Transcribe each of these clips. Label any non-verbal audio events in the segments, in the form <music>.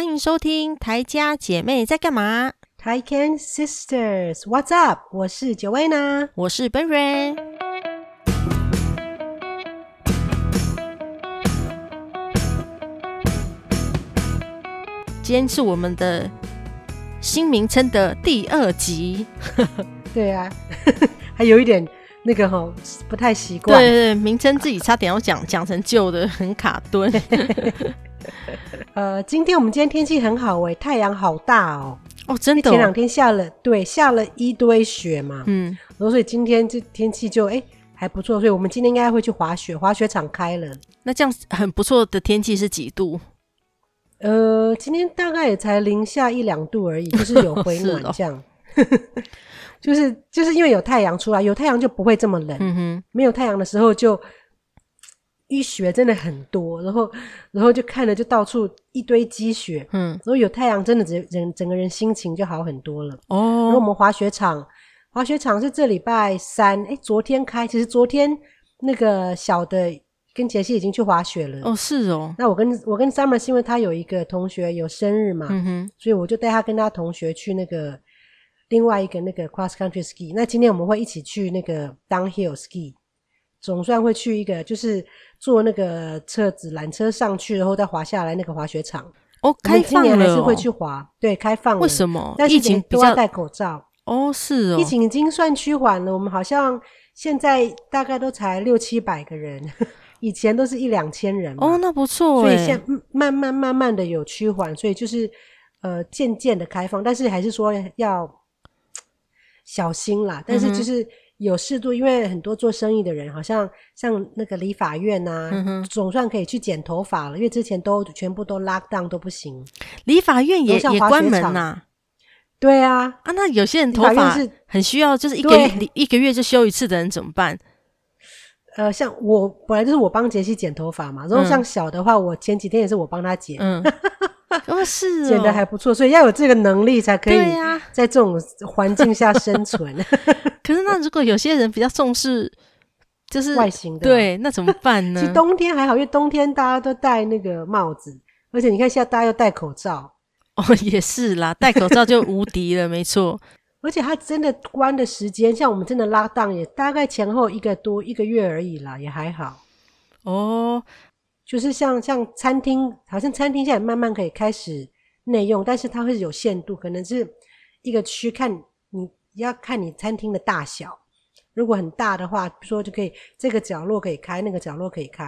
欢迎收听台家姐妹在干嘛？Taiken Sisters，What's up？我是 Joanna，我是 Beren。今天是我们的新名称的第二集。对啊，<laughs> 还有一点。那个吼不太习惯，对对对，名称自己差点要讲讲成旧的，很卡顿。<laughs> <laughs> 呃，今天我们今天天气很好哎，太阳好大哦。哦，真的、哦。前两天下了，对，下了一堆雪嘛。嗯。然后所以今天这天气就哎还不错，所以我们今天应该会去滑雪，滑雪场开了。那这样很不错的天气是几度？呃，今天大概也才零下一两度而已，就是有回暖 <laughs> 这样。<laughs> 就是就是因为有太阳出来，有太阳就不会这么冷。嗯哼，没有太阳的时候就淤血真的很多，然后然后就看了就到处一堆积雪。嗯，然后有太阳真的整整整个人心情就好很多了。哦，然后我们滑雪场，滑雪场是这礼拜三，哎，昨天开。其实昨天那个小的跟杰西已经去滑雪了。哦，是哦。那我跟我跟 Summer 是因为他有一个同学有生日嘛，嗯哼，所以我就带他跟他同学去那个。另外一个那个 cross country ski，那今天我们会一起去那个 downhill ski，总算会去一个就是坐那个车子缆车上去，然后再滑下来那个滑雪场。哦，开放了哦。今年还是会去滑，对，开放了。为什么？但是疫情都要戴口罩。哦，是哦。疫情已经算趋缓了，我们好像现在大概都才六七百个人，<laughs> 以前都是一两千人。哦，那不错。所以现在慢慢慢慢的有趋缓，所以就是呃渐渐的开放，但是还是说要。小心啦，但是就是有适度，嗯、因为很多做生意的人，好像像那个理发院呐、啊，嗯、总算可以去剪头发了，因为之前都全部都 lock down 都不行。理发院也也关门呐、啊？对啊，啊，那有些人头发是很需要，就是一个月一个月就修一次的人怎么办？呃，像我本来就是我帮杰西剪头发嘛，然后像小的话，嗯、我前几天也是我帮他剪。嗯 <laughs> <laughs> 哦，是哦，剪得还不错，所以要有这个能力才可以在这种环境下生存。啊、<laughs> 可是，那如果有些人比较重视，就是外形的，对，那怎么办呢？<laughs> 其实冬天还好，因为冬天大家都戴那个帽子，而且你看现在大家又戴口罩。哦，也是啦，戴口罩就无敌了，没错。而且它真的关的时间，像我们真的 lock down 也大概前后一个多一个月而已啦，也还好。哦。就是像像餐厅，好像餐厅现在慢慢可以开始内用，但是它会有限度，可能是一个区看你要看你餐厅的大小。如果很大的话，比如说就可以这个角落可以开，那个角落可以开，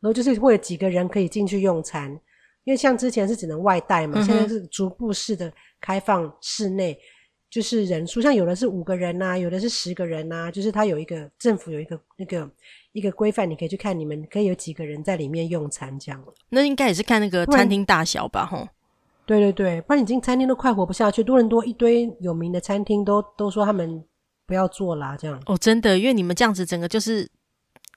然后就是会有几个人可以进去用餐。因为像之前是只能外带嘛，现在是逐步式的开放室内，就是人数，像有的是五个人呐，有的是十个人呐，就是它有一个政府有一个那个。一个规范，你可以去看，你们可以有几个人在里面用餐这样。那应该也是看那个餐厅大小吧，吼。对对对，不然已经餐厅都快活不下去。多伦多一堆有名的餐厅都都说他们不要做啦，这样。哦，真的，因为你们这样子整个就是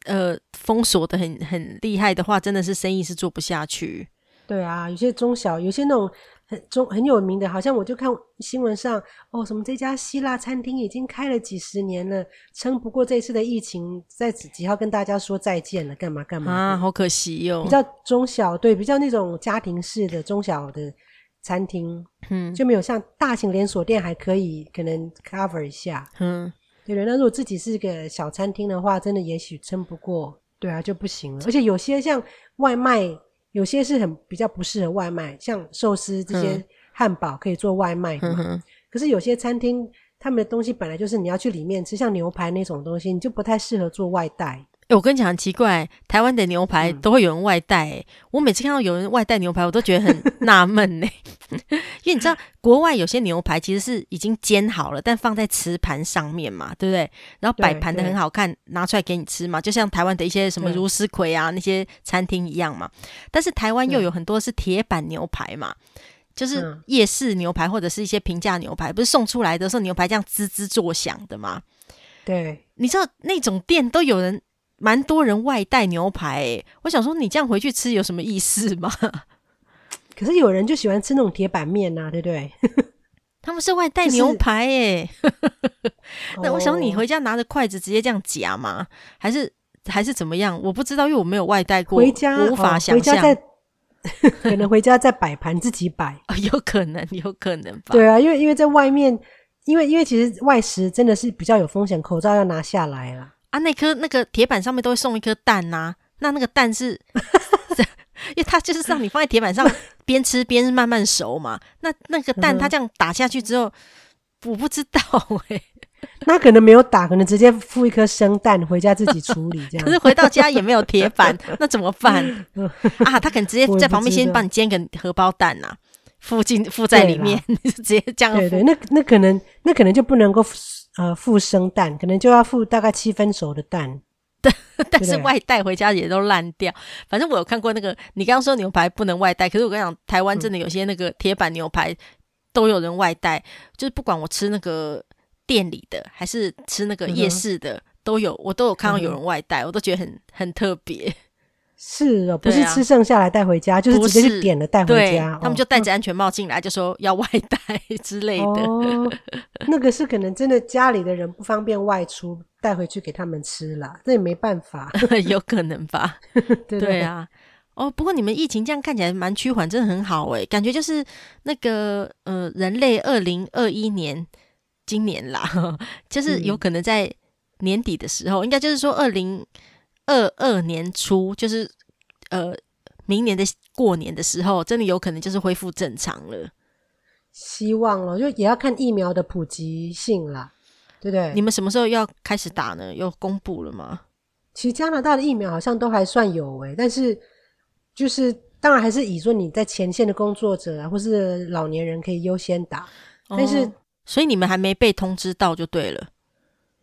呃封锁的很很厉害的话，真的是生意是做不下去。对啊，有些中小，有些那种。很中很有名的，好像我就看新闻上哦，什么这家希腊餐厅已经开了几十年了，撑不过这次的疫情，在几几号跟大家说再见了，干嘛干嘛啊？好可惜哟、哦。比较中小，对，比较那种家庭式的中小的餐厅，嗯，就没有像大型连锁店还可以可能 cover 一下，嗯，对的。那如果自己是个小餐厅的话，真的也许撑不过，对啊，就不行了。而且有些像外卖。有些是很比较不适合外卖，像寿司这些汉堡可以做外卖嘛。嗯、可是有些餐厅他们的东西本来就是你要去里面吃，像牛排那种东西，你就不太适合做外带。欸、我跟你讲很奇怪，台湾的牛排都会有人外带、欸。嗯、我每次看到有人外带牛排，我都觉得很 <laughs> 纳闷呢。<laughs> 因为你知道，国外有些牛排其实是已经煎好了，但放在瓷盘上面嘛，对不对？然后摆盘的很好看，拿出来给你吃嘛，就像台湾的一些什么如丝葵啊那些餐厅一样嘛。但是台湾又有很多是铁板牛排嘛，就是夜市牛排或者是一些平价牛排，不是送出来的时候牛排这样滋滋作响的嘛？对，你知道那种店都有人。蛮多人外带牛排、欸，我想说你这样回去吃有什么意思吗？<laughs> 可是有人就喜欢吃那种铁板面呐、啊，对不对？<laughs> 他们是外带牛排、欸，哎、就是，那我想你回家拿着筷子直接这样夹吗？哦、还是还是怎么样？我不知道，因为我没有外带过，回家无法想象、<laughs> 可能回家再摆盘自己摆，哦，有可能，有可能吧。对啊，因为因为在外面，因为因为其实外食真的是比较有风险，口罩要拿下来了啊。那颗那个铁板上面都会送一颗蛋呐、啊，那那个蛋是，<laughs> 因为它就是让你放在铁板上边吃边慢慢熟嘛。那那个蛋它这样打下去之后，嗯、我不知道哎、欸。<laughs> 那可能没有打，可能直接附一颗生蛋回家自己处理这样。可是回到家也没有铁板，那怎么办？<laughs> 啊，他可能直接在旁边先帮你煎个荷包蛋呐、啊，附近附在里面，你就直接这样。对对，那那可能那可能就不能够呃附生蛋，可能就要附大概七分熟的蛋。<laughs> 但，但是外带回家也都烂掉。反正我有看过那个，你刚刚说牛排不能外带，可是我跟你讲，台湾真的有些那个铁板牛排都有人外带，就是不管我吃那个。店里的还是吃那个夜市的、嗯、都有，我都有看到有人外带、嗯，我都觉得很很特别。是哦，不是吃剩下来带回家、啊，就是直接去点了带回家。他们就戴着安全帽进来，就说要外带 <laughs> 之类的。哦，<laughs> 那个是可能真的家里的人不方便外出带回去给他们吃啦，这也没办法，<laughs> 有可能吧？对，对啊。哦，不过你们疫情这样看起来蛮趋缓，真的很好诶，感觉就是那个呃，人类二零二一年。今年啦，就是有可能在年底的时候，嗯、应该就是说二零二二年初，就是呃明年的过年的时候，真的有可能就是恢复正常了。希望了，就也要看疫苗的普及性啦，对不对？你们什么时候要开始打呢？又公布了吗？其实加拿大的疫苗好像都还算有诶、欸，但是就是当然还是以说你在前线的工作者啊，或是老年人可以优先打，哦、但是。所以你们还没被通知到就对了，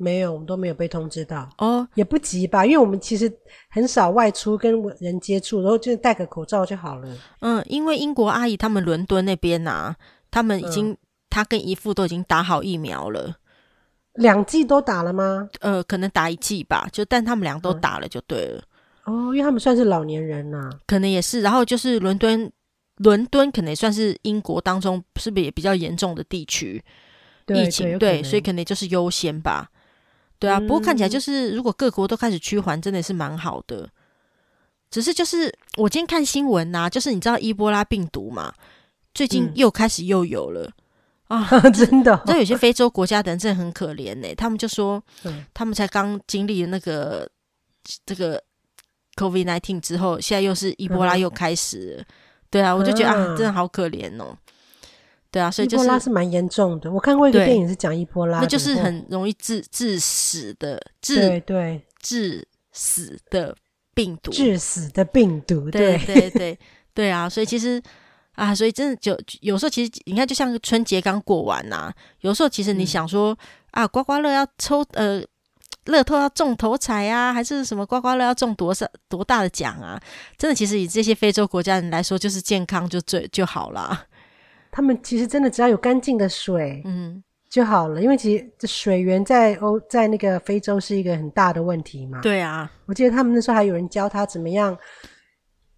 没有，我们都没有被通知到哦，也不急吧，因为我们其实很少外出跟人接触，然后就戴个口罩就好了。嗯，因为英国阿姨他们伦敦那边啊，他们已经、嗯、他跟姨父都已经打好疫苗了，两剂都打了吗？呃，可能打一剂吧，就但他们俩都打了就对了。嗯、哦，因为他们算是老年人呐、啊，可能也是。然后就是伦敦，伦敦可能也算是英国当中是不是也比较严重的地区？疫情对，所以可能就是优先吧，对啊、嗯。不过看起来就是，如果各国都开始趋缓，真的是蛮好的。只是就是我今天看新闻呐、啊，就是你知道伊波拉病毒嘛，最近又开始又有了、嗯、啊，真的。那有些非洲国家的人真的很可怜呢、欸，他们就说，他们才刚经历了那个这个 COVID nineteen 之后，现在又是伊波拉又开始了，对啊，我就觉得啊，真的好可怜哦。对啊，所以就是伊波拉是蛮严重的。我看过一个电影是讲伊波拉，那就是很容易致致死的，致对对致死的病毒，致死的病毒，对对对 <laughs> 对，对啊。所以其实啊，所以真的就有时候其实你看，就像春节刚过完呐、啊，有时候其实你想说、嗯、啊，刮刮乐要抽呃，乐透要中头彩啊，还是什么刮刮乐要中多少多大的奖啊？真的，其实以这些非洲国家人来说，就是健康就最就好了。他们其实真的只要有干净的水，嗯，就好了。因为其实这水源在欧在那个非洲是一个很大的问题嘛。对啊，我记得他们那时候还有人教他怎么样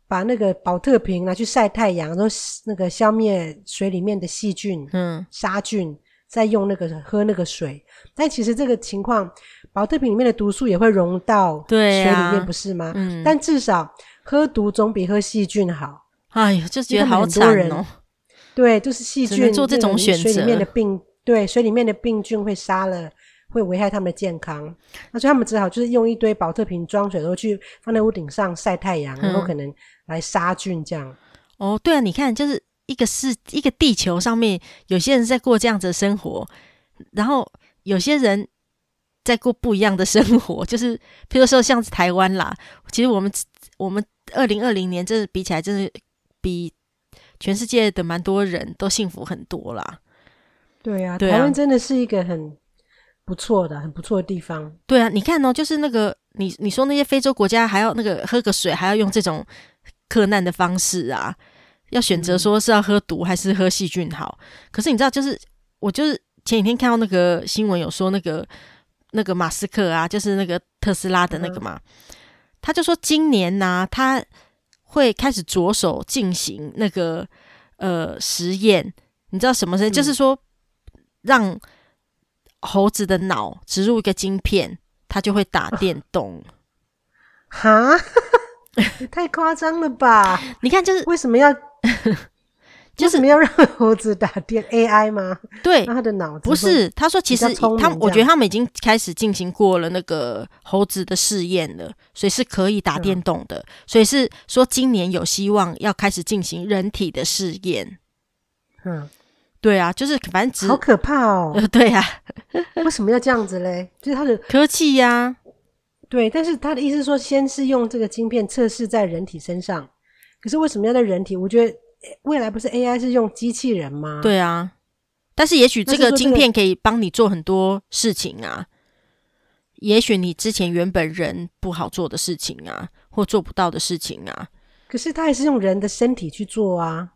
把那个保特瓶拿去晒太阳，然后那个消灭水里面的细菌、嗯，杀菌，再用那个喝那个水。但其实这个情况，保特瓶里面的毒素也会溶到水里面，不是吗？嗯。但至少喝毒总比喝细菌好。哎呀，就觉得好惨哦。对，就是细菌做这种选择。水里面的病，对，水里面的病菌会杀了，会危害他们的健康。那所以他们只好就是用一堆保特瓶装水，然后去放在屋顶上晒太阳，然后可能来杀菌这样。嗯、哦，对啊，你看，就是一个是一个地球上面，有些人在过这样子的生活，然后有些人在过不一样的生活。就是譬如说，像台湾啦，其实我们我们二零二零年，真的比起来，真的比。全世界的蛮多人都幸福很多啦，对啊，对啊，台湾真的是一个很不错的、很不错的地方。对啊，你看哦，就是那个你你说那些非洲国家还要那个喝个水还要用这种克难的方式啊，要选择说是要喝毒还是喝细菌好。嗯。可是你知道，就是我就是前几天看到那个新闻有说那个那个马斯克啊，就是那个特斯拉的那个嘛，嗯。他就说今年呢，啊，他。会开始着手进行那个呃实验，你知道什么事？嗯、就是说，让猴子的脑植入一个晶片，它就会打电动。哈，<laughs> 也太夸张了吧？<laughs> 你看，就是为什么要？就是没有让猴子打电 AI 吗？对，他的脑子不是。他说，其实他们，我觉得他们已经开始进行过了那个猴子的试验了，所以是可以打电动的。嗯、所以是说，今年有希望要开始进行人体的试验。嗯，对啊，就是反正好可怕哦。呃、<laughs> 对啊，<laughs> 为什么要这样子嘞？就是他的科技呀、啊。对，但是他的意思是说，先是用这个晶片测试在人体身上。可是为什么要在人体？我觉得。未来不是 AI 是用机器人吗？对啊，但是也许这个晶片可以帮你做很多事情啊。也许你之前原本人不好做的事情啊，或做不到的事情啊。可是他还是用人的身体去做啊。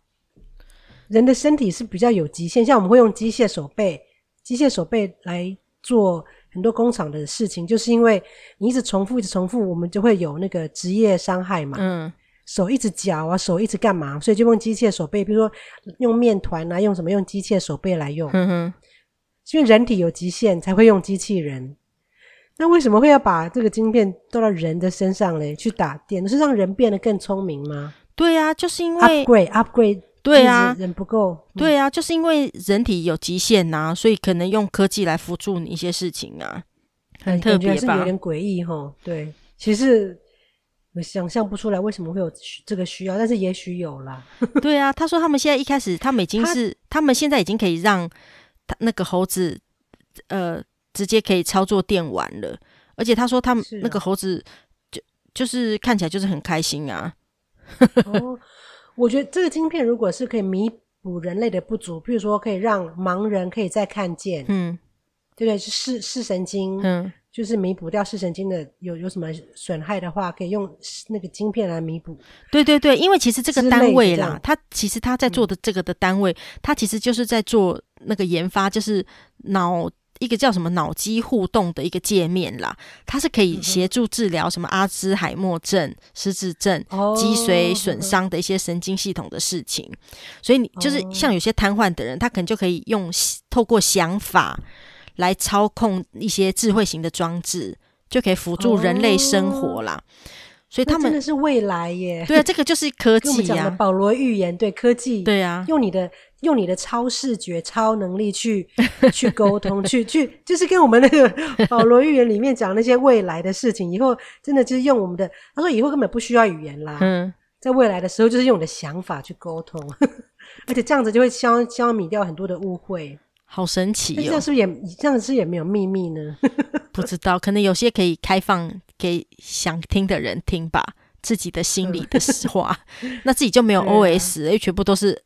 人的身体是比较有极限，像我们会用机械手背、机械手背来做很多工厂的事情，就是因为你一直重复、一直重复，我们就会有那个职业伤害嘛。嗯。手一直搅啊，手一直干嘛？所以就用机械手背，比如说用面团啊，用什么用机械手背来用。嗯哼，因为人体有极限才会用机器人。那为什么会要把这个晶片做到人的身上嘞？去打电，是让人变得更聪明吗？对啊，就是因为 upgrade upgrade。对啊，人不够。嗯、对啊，就是因为人体有极限呐、啊，所以可能用科技来辅助你一些事情啊，很特别吧？是有点诡异哈。对，其实。我想象不出来为什么会有这个需要，但是也许有啦。<laughs> 对啊，他说他们现在一开始，他们已经是他，他们现在已经可以让他那个猴子呃直接可以操作电玩了，而且他说他们那个猴子就就是看起来就是很开心啊。哦，我觉得这个晶片如果是可以弥补人类的不足，譬如说可以让盲人可以再看见，嗯，对不对？是视视神经，嗯。就是弥补掉视神经的有有什么损害的话，可以用那个晶片来弥补。对对对，因为其实这个单位啦，它其实他在做的这个的单位，它、嗯、其实就是在做那个研发，就是脑一个叫什么脑机互动的一个界面啦，它是可以协助治疗什么阿兹海默症、失智症、脊髓损伤的一些神经系统的事情。哦、所以你就是像有些瘫痪的人，他可能就可以用透过想法。来操控一些智慧型的装置，就可以辅助人类生活啦。哦、所以他们真的是未来耶！对啊，这个就是科技呀、啊。保罗预言对科技，对啊，用你的用你的超视觉、超能力去 <laughs> 去沟通，去去，就是跟我们那个保罗预言里面讲那些未来的事情。以后真的就是用我们的，他说以后根本不需要语言啦。嗯，在未来的时候，就是用你的想法去沟通，<laughs> 而且这样子就会消消弭掉很多的误会。好神奇哦！这样是不是也这样是也没有秘密呢？<laughs> 不知道，可能有些可以开放给想听的人听吧，自己的心里的实话，<laughs> 那自己就没有 OS，因为、啊、全部都是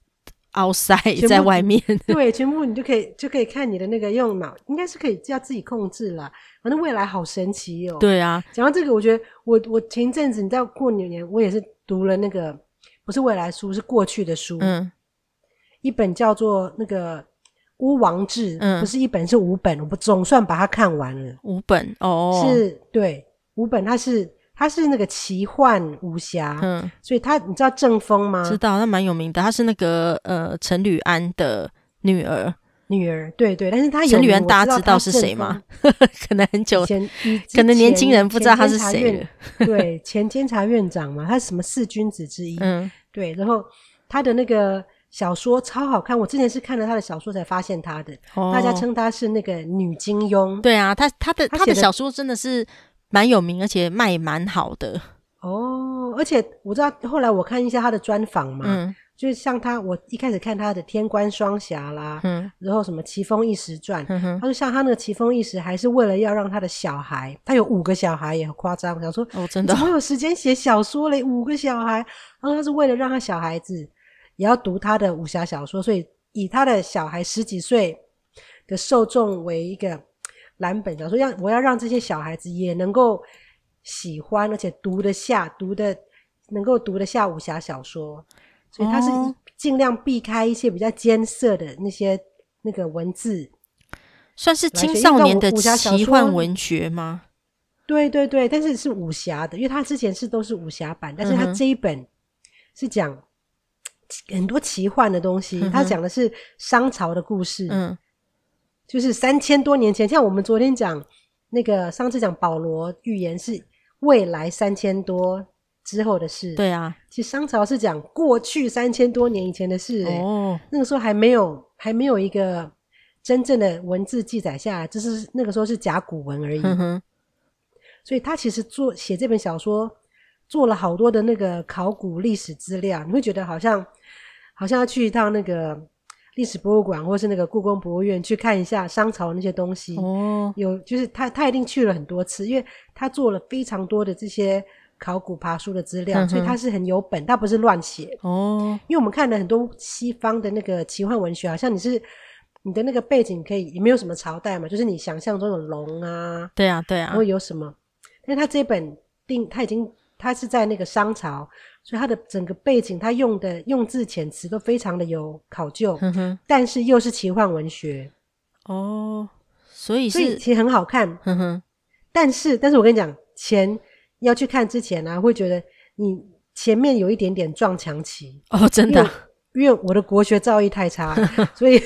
outside 在外面。对，全部你就可以就可以看你的那个用脑，应该是可以叫自己控制啦。反正未来好神奇哦。对啊，讲到这个，我觉得我我前一阵子你知道过年，我也是读了那个不是未来书，是过去的书，嗯，一本叫做那个。巫王志，嗯，不是一本，是五本，我不总算把它看完了。五本哦，是对，五本，它是它是那个奇幻武侠，嗯，所以他你知道郑风吗？知道，他蛮有名的，他是那个呃陈履安的女儿，女儿，对对，但是他陈履安大家知道是谁吗？<laughs> 可能很久前，可能年轻人不知道他是谁。<laughs> 对，前监察院长嘛，他是什么四君子之一，嗯，对，然后他的那个。小说超好看，我之前是看了他的小说才发现他的。哦、大家称他是那个女金庸。对啊，他他的他的小说真的是蛮有名，而且卖蛮好的。哦，而且我知道后来我看一下他的专访嘛，嗯，就是像他，我一开始看他的《天官双侠》啦，嗯，然后什么《奇峰异石传》，嗯哼，他说像他那个《奇峰异石》，还是为了要让他的小孩，他有五个小孩也很夸张，我想说哦，真的怎么有时间写小说嘞？五个小孩，然后他是为了让他小孩子。也要读他的武侠小说，所以以他的小孩十几岁的受众为一个蓝本，小说要我要让这些小孩子也能够喜欢，而且读得下，读得能够读得下武侠小说，所以他是尽量避开一些比较艰涩的那些那个文字，算是青少年的奇幻文学吗？对对对，但是是武侠的，因为他之前是都是武侠版，但是他这一本是讲。很多奇幻的东西，他讲的是商朝的故事，嗯，就是三千多年前，像我们昨天讲那个上次讲保罗预言是未来三千多之后的事。对啊，其实商朝是讲过去三千多年以前的事。哦，那个时候还没有还没有一个真正的文字记载下来，就是那个时候是甲骨文而已。嗯，所以他其实做写这本小说，做了好多的那个考古历史资料，你会觉得好像好像要去一趟那个。历史博物馆，或是那个故宫博物院去看一下商朝那些东西。哦，有就是他他一定去了很多次，因为他做了非常多的这些考古爬书的资料，嗯、所以他是很有本，他不是乱写。哦，因为我们看了很多西方的那个奇幻文学，好像你是你的那个背景可以也没有什么朝代嘛，就是你想象中有龙啊，对啊对啊，然后有什么？但是他这本定他已经他是在那个商朝。所以它的整个背景，它用的用字遣词都非常的有考究，嗯，但是又是奇幻文学哦，所以是所以其实很好看，嗯哼。但是，但是我跟你讲，前要去看之前呢、啊，会觉得你前面有一点点撞墙期哦，真的，因，因为我的国学造诣太差，<laughs> 所以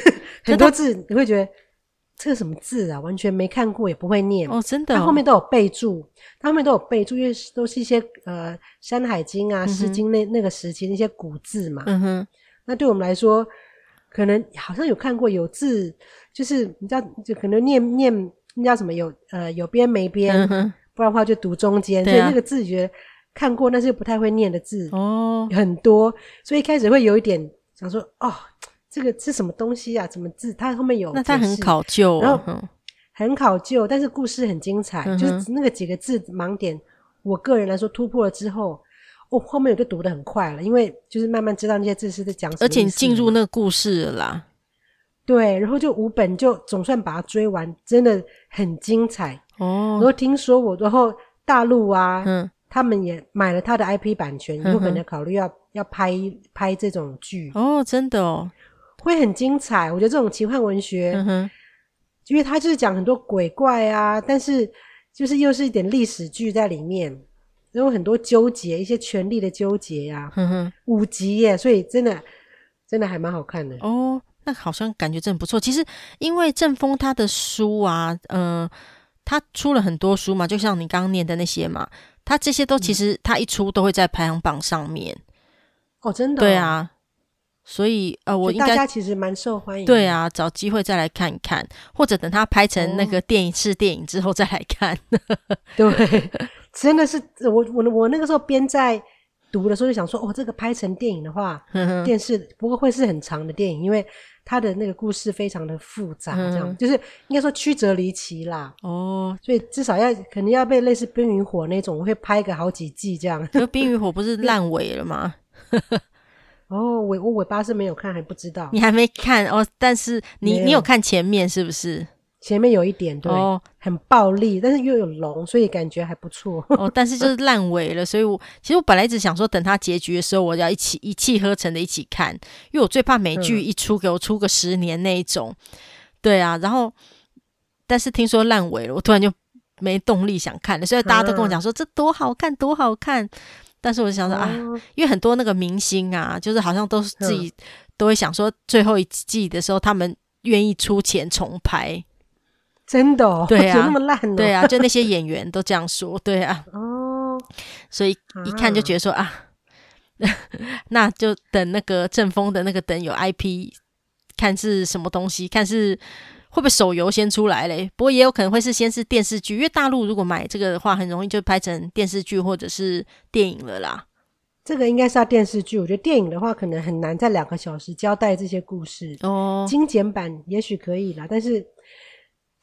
很多字你会觉得。这个什么字啊？完全没看过，也不会念哦，真的、哦。它后面都有备注，它后面都有备注，因为都是一些呃《山海经》啊、嗯《诗经》那那个时期那些古字嘛。嗯哼。那对我们来说，可能好像有看过有字，就是你知道，就可能念念那叫什么有呃有边没边，嗯、不然的话就读中间。啊、所以那个字觉得看过，但是又不太会念的字哦很多，所以一开始会有一点想说哦。这个是什么东西啊？怎么字？它后面有，那它很考究，然后很考究，但是故事很精彩。嗯、就是那个几个字盲点，我个人来说突破了之后，我、哦、后面我就读的很快了，因为就是慢慢知道那些字是在讲什么，而且你进入那个故事了啦。对，然后就五本就总算把它追完，真的很精彩哦。然后听说我，然后大陆啊，嗯，他们也买了他的 IP 版权，以后可能考虑要要拍拍这种剧哦，真的哦。会很精彩，我觉得这种奇幻文学，嗯哼，因为它就是讲很多鬼怪啊，但是就是又是一点历史剧在里面，然后很多纠结，一些权力的纠结呀，五集耶，所以真的真的还蛮好看的哦。那好像感觉真不错。其实因为郑风他的书啊，嗯、呃，他出了很多书嘛，就像你刚刚念的那些嘛，他这些都其实他一出都会在排行榜上面。哦，真的？对啊。所以呃，我应该大家其实蛮受欢迎。对啊，找机会再来看一看，或者等他拍成那个电影式电影之后再来看。哦、<laughs> 对，真的是我我我那个时候边在读的时候就想说，哦，这个拍成电影的话，电视不过会是很长的电影，因为它的那个故事非常的复杂，这样就是应该说曲折离奇啦。哦，所以至少要肯定要被类似《冰与火》那种，我会拍个好几季这样。就《冰与火》不是烂 <laughs> 尾了吗？哦，尾我尾巴是没有看，还不知道。你还没看哦，但是你有你有看前面是不是？前面有一点对，哦、很暴力，但是又有龙，所以感觉还不错。哦，但是就是烂尾了，所以我其实我本来一直想说，等它结局的时候，我要一起一气呵成的一起看，因为我最怕美剧一出给我出个十年那一种。嗯、对啊，然后但是听说烂尾了，我突然就没动力想看了，所以大家都跟我讲说、嗯、这多好看，多好看。但是我就想说、哦、啊，因为很多那个明星啊，就是好像都是自己都会想说，最后一季的时候，他们愿意出钱重拍，真的、哦，<laughs> 对啊，那么烂、哦，对啊，就那些演员都这样说，对啊，<laughs> 哦，所以一看就觉得说啊，啊 <laughs> 那就等那个正风的那个等有 IP，看是什么东西，看是。会不会手游先出来嘞？不过也有可能会是先是电视剧，因为大陆如果买这个的话，很容易就拍成电视剧或者是电影了啦。这个应该是要电视剧，我觉得电影的话可能很难在两个小时交代这些故事哦。精简版也许可以啦，但是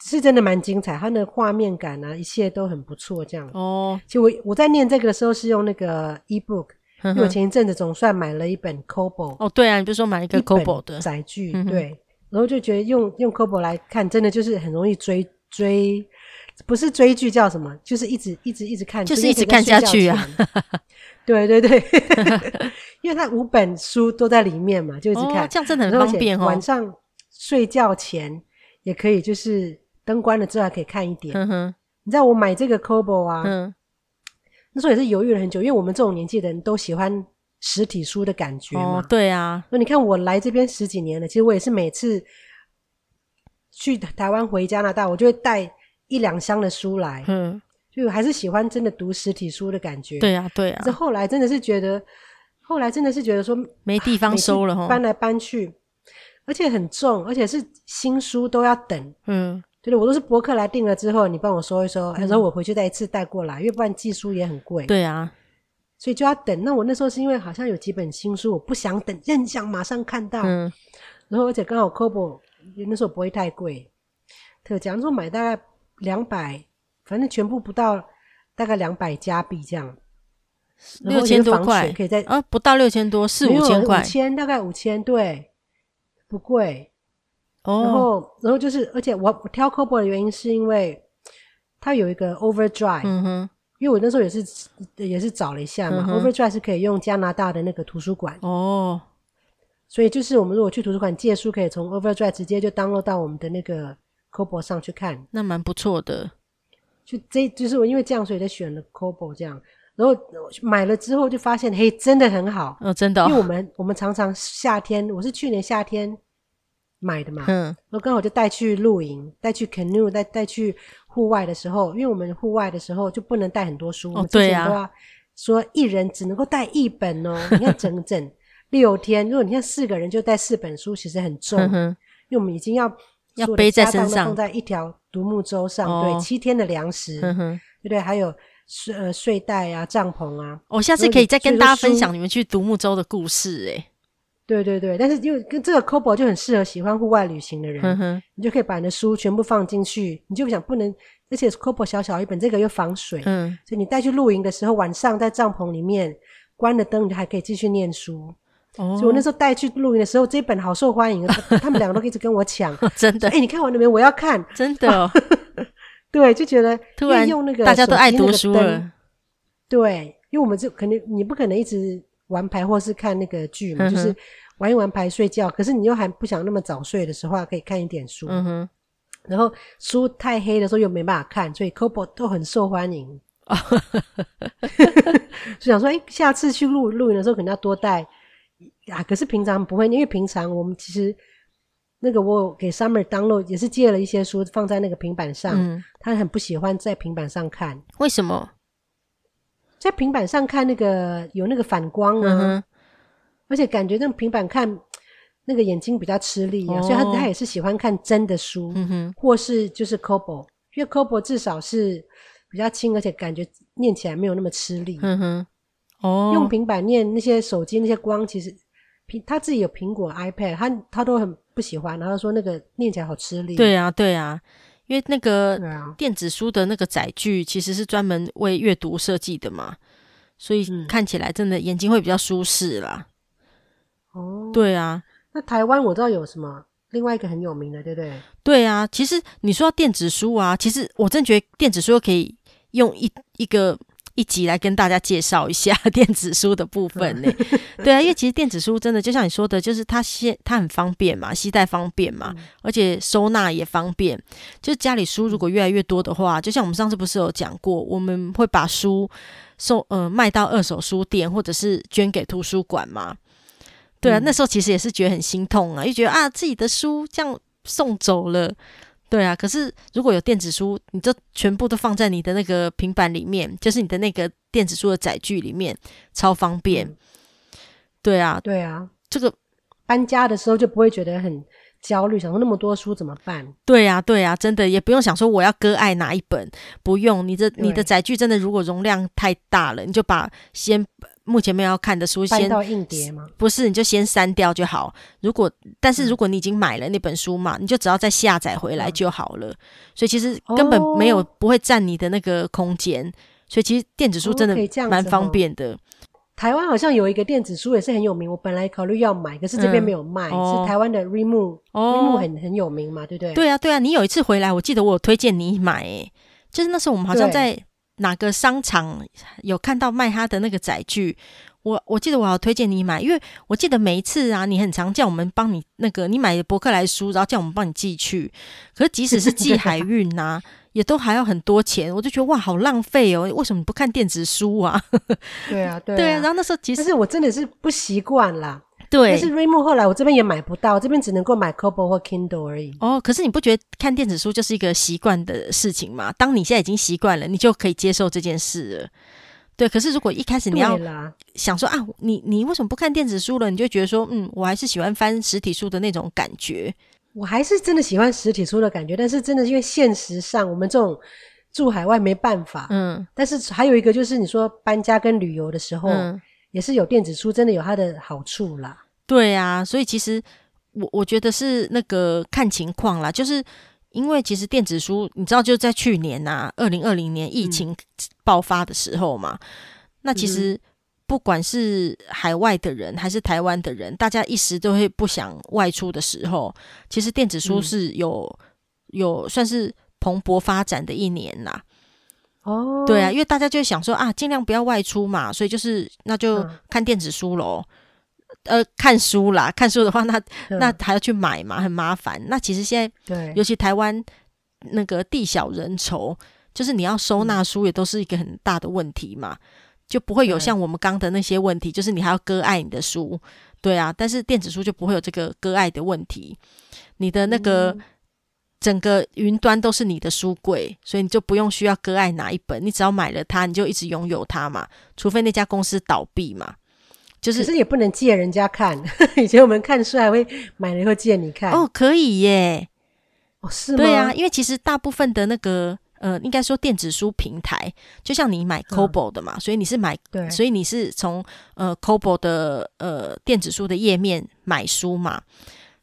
是真的蛮精彩，它的画面感啊，一切都很不错。这样哦。其实我我在念这个的时候是用那个 ebook，因为我前一阵子总算买了一本 c o b o 哦，对啊，你不是说买一个 c o b o 的载具对。然后就觉得用用 Kobo 来看，真的就是很容易追追，不是追剧叫什么？就是一直一直一直看，就是一直看下去啊！对对对，<laughs> 因为它五本书都在里面嘛，就一直看，哦、这样真的很方便哦。晚上睡觉前也可以，就是灯关了之后还可以看一点。你知道我买这个 Kobo 啊，嗯，那时候也是犹豫了很久，因为我们这种年纪的人都喜欢。实体书的感觉嘛，哦、对啊。那你看我来这边十几年了，其实我也是每次去台湾回加拿大，我就会带一两箱的书来。嗯，就还是喜欢真的读实体书的感觉。对啊，对啊。这后来真的是觉得，后来真的是觉得说没地方收了哈，搬来搬去，而且很重，而且是新书都要等。嗯，对的，我都是博客来订了之后，你帮我收一收，然后我回去再一次带过来，因为不然寄书也很贵。对啊，所以就要等。那我那时候是因为好像有几本新书，我不想等，很想马上看到。嗯，然后而且刚好 Kobo 那时候不会太贵，特价，那时候买大概两百。反正全部不到大概两百加币这样，六千多块可以在啊，不到六千多，四五千块，五千大概五千，对，不贵。哦，然后然后就是，而且我我挑 Kobo 的原因是因为它有一个 Overdrive，嗯哼，因为我那时候也是也是找了一下嘛，嗯，Overdrive 是可以用加拿大的那个图书馆哦，所以就是我们如果去图书馆借书，可以从 Overdrive 直接就 download 到我们的那个 c o b o 上去看，那蛮不错的。就这就是我因为这样，所以才选了 c o b o 这样，然后买了之后就发现，嘿，真的很好哦，真的、哦。因为我们我们常常夏天，我是去年夏天买的嘛，嗯，然后刚好就带去露营，带去 canoe，带带去户外的时候，因为我们户外的时候就不能带很多书，哦，对呀，都要说一人只能够带一本哦，你看整整 <laughs> 六天，如果你看四个人就带四本书，其实很重，嗯、因为我们已经要。要背在身上，放在一条独木舟上，哦、对，七天的粮食，对不对？还有睡呃睡袋啊、帐篷啊。我、哦、下次可以再跟大家分享你们去独木舟的故事，哎。对对对，但是因为跟这个 Kobo 就很适合喜欢户外旅行的人，嗯，你就可以把你的书全部放进去，你就想不能，而且 c o b o 小小一本，这个又防水，嗯，所以你带去露营的时候，晚上在帐篷里面关了灯，你还可以继续念书。哦、所以我那时候带去露营的时候，这本好受欢迎，他们两个都一直跟我抢，真的。哎、欸，你看完了没？我要看，真的、哦。<laughs> 对，就觉得 <laughs> 突然用那个大家都爱读书了。对，因为我们就肯定你不可能一直玩牌或是看那个剧嘛，嗯、就是玩一玩牌睡觉。可是你又还不想那么早睡的时候，可以看一点书。嗯哼。然后书太黑的时候又没办法看，所以 Kobo 都很受欢迎。<laughs> 就想说，哎、欸，下次去露露营的时候，可能要多带。啊！可是平常不会，因为平常我们其实那个我给 Summer download 也是借了一些书放在那个平板上，嗯，他很不喜欢在平板上看。为什么？在平板上看那个有那个反光啊，嗯，而且感觉那平板看那个眼睛比较吃力啊，哦，所以他他也是喜欢看真的书，嗯哼，或是就是 Kobo，因为 Kobo 至少是比较轻，而且感觉念起来没有那么吃力，嗯哼。哦，用平板念那些手机那些光，其实苹他自己有苹果 iPad，他他都很不喜欢，然后说那个念起来好吃力。对啊，对啊，因为那个电子书的那个载具其实是专门为阅读设计的嘛，所以看起来真的眼睛会比较舒适啦。哦，对啊，那台湾我知道有什么另外一个很有名的，对不对？对啊，其实你说电子书啊，其实我真觉得电子书可以用一一个。一集来跟大家介绍一下 <laughs> 电子书的部分呢？对啊，因为其实电子书真的就像你说的，就是它携它很方便嘛，携带方便嘛，而且收纳也方便。就是家里书如果越来越多的话，就像我们上次不是有讲过，我们会把书送呃卖到二手书店，或者是捐给图书馆嘛。对啊，那时候其实也是觉得很心痛啊，就觉得啊自己的书这样送走了。对啊，可是如果有电子书，你就全部都放在你的那个平板里面，就是你的那个电子书的载具里面，超方便。嗯、对啊，对啊，这个搬家的时候就不会觉得很焦虑，想说那么多书怎么办？对啊，对啊，真的也不用想说我要割爱哪一本，不用，你这你的载具真的如果容量太大了，你就把先。目前没有要看的书，先到硬碟吗？不是，你就先删掉就好。如果，但是如果你已经买了那本书嘛，嗯、你就只要再下载回来就好了。嗯、所以其实根本没有、哦、不会占你的那个空间。所以其实电子书真的蛮方便的。台湾好像有一个电子书也是很有名，我本来考虑要买，可是这边没有卖。嗯哦、是台湾的 Readmoo，Readmoo、哦、很很有名嘛，对不对？对啊，对啊。你有一次回来，我记得我有推荐你买，诶，就是那时候我们好像在。哪个商场有看到卖他的那个载具？我我记得我好推荐你买，因为我记得每一次啊，你很常叫我们帮你那个，你买的博客来书，然后叫我们帮你寄去。可是即使是寄海运呐、啊，<laughs> 也都还要很多钱，我就觉得哇，好浪费哦！为什么不看电子书啊？<laughs> 对啊，对啊。对啊，然后那时候其实是我真的是不习惯啦。对，但是 Readmoo 后来我这边也买不到，这边只能够买 Kobo 或 Kindle 而已。哦，可是你不觉得看电子书就是一个习惯的事情吗？当你现在已经习惯了，你就可以接受这件事了。对，可是如果一开始你要想说啊，你你为什么不看电子书了？你就觉得说，嗯，我还是喜欢翻实体书的那种感觉。我还是真的喜欢实体书的感觉，但是真的因为现实上我们这种住海外没办法。嗯，但是还有一个就是你说搬家跟旅游的时候，嗯，也是有电子书，真的有它的好处啦。对啊，所以其实我我觉得是那个看情况啦，就是。因为其实电子书，你知道，就在去年呐、啊，二零二零年疫情爆发的时候嘛，嗯、那其实不管是海外的人还是台湾的人，大家一时都会不想外出的时候，其实电子书是有、嗯、有算是蓬勃发展的一年呐。哦，对啊，因为大家就想说啊，尽量不要外出嘛，所以就是那就看电子书喽。呃，看书啦，看书的话，那 <laughs> 那还要去买嘛，很麻烦。那其实现在，对，尤其台湾那个地小人稠，就是你要收纳书也都是一个很大的问题嘛，就不会有像我们刚的那些问题，就是你还要割爱你的书，对啊。但是电子书就不会有这个割爱的问题，你的那个整个云端都是你的书柜，所以你就不用需要割爱哪一本，你只要买了它，你就一直拥有它嘛，除非那家公司倒闭嘛。就是，可是也不能借人家看。<laughs> 以前我们看书还会买了以后借你看。哦，可以耶。哦，是吗？对啊，因为其实大部分的那个呃，应该说电子书平台，就像你买 Kobo 的嘛，嗯、所以你是买，对，所以你是从呃 Kobo 的呃电子书的页面买书嘛，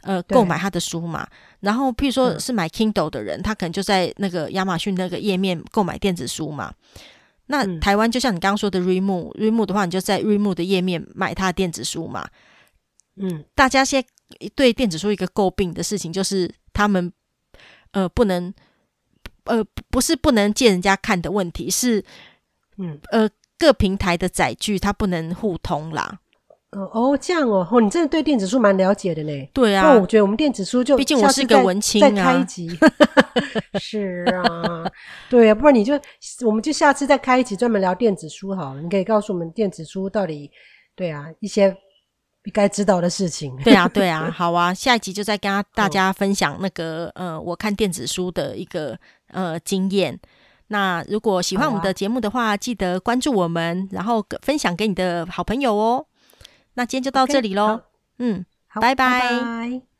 呃，购买他的书嘛。然后，譬如说是买 Kindle 的人，嗯、他可能就在那个亚马逊那个页面购买电子书嘛。那台湾就像你刚刚说的 Readmoo，Readmoo 的话，你就在 Readmoo 的页面买它的电子书嘛。嗯，大家现在对电子书一个诟病的事情就是，他们呃不能呃不是不能借人家看的问题，是嗯呃各平台的载具它不能互通啦。哦哦，这样哦，哦，你真的对电子书蛮了解的呢。对啊，那我觉得我们电子书就，毕竟我是个文青啊，再开一集。<laughs> 是啊，对啊，不然你就，我们就下次再开一集专门聊电子书好了。你可以告诉我们电子书到底，对啊，一些该知道的事情。对啊，对啊，<laughs> 好啊，下一集就再跟大家分享那个呃，我看电子书的一个呃经验。那如果喜欢我们的节目的话，记得关注我们，然后分享给你的好朋友哦。那今天就到这里喽，okay, 嗯，拜拜。拜拜。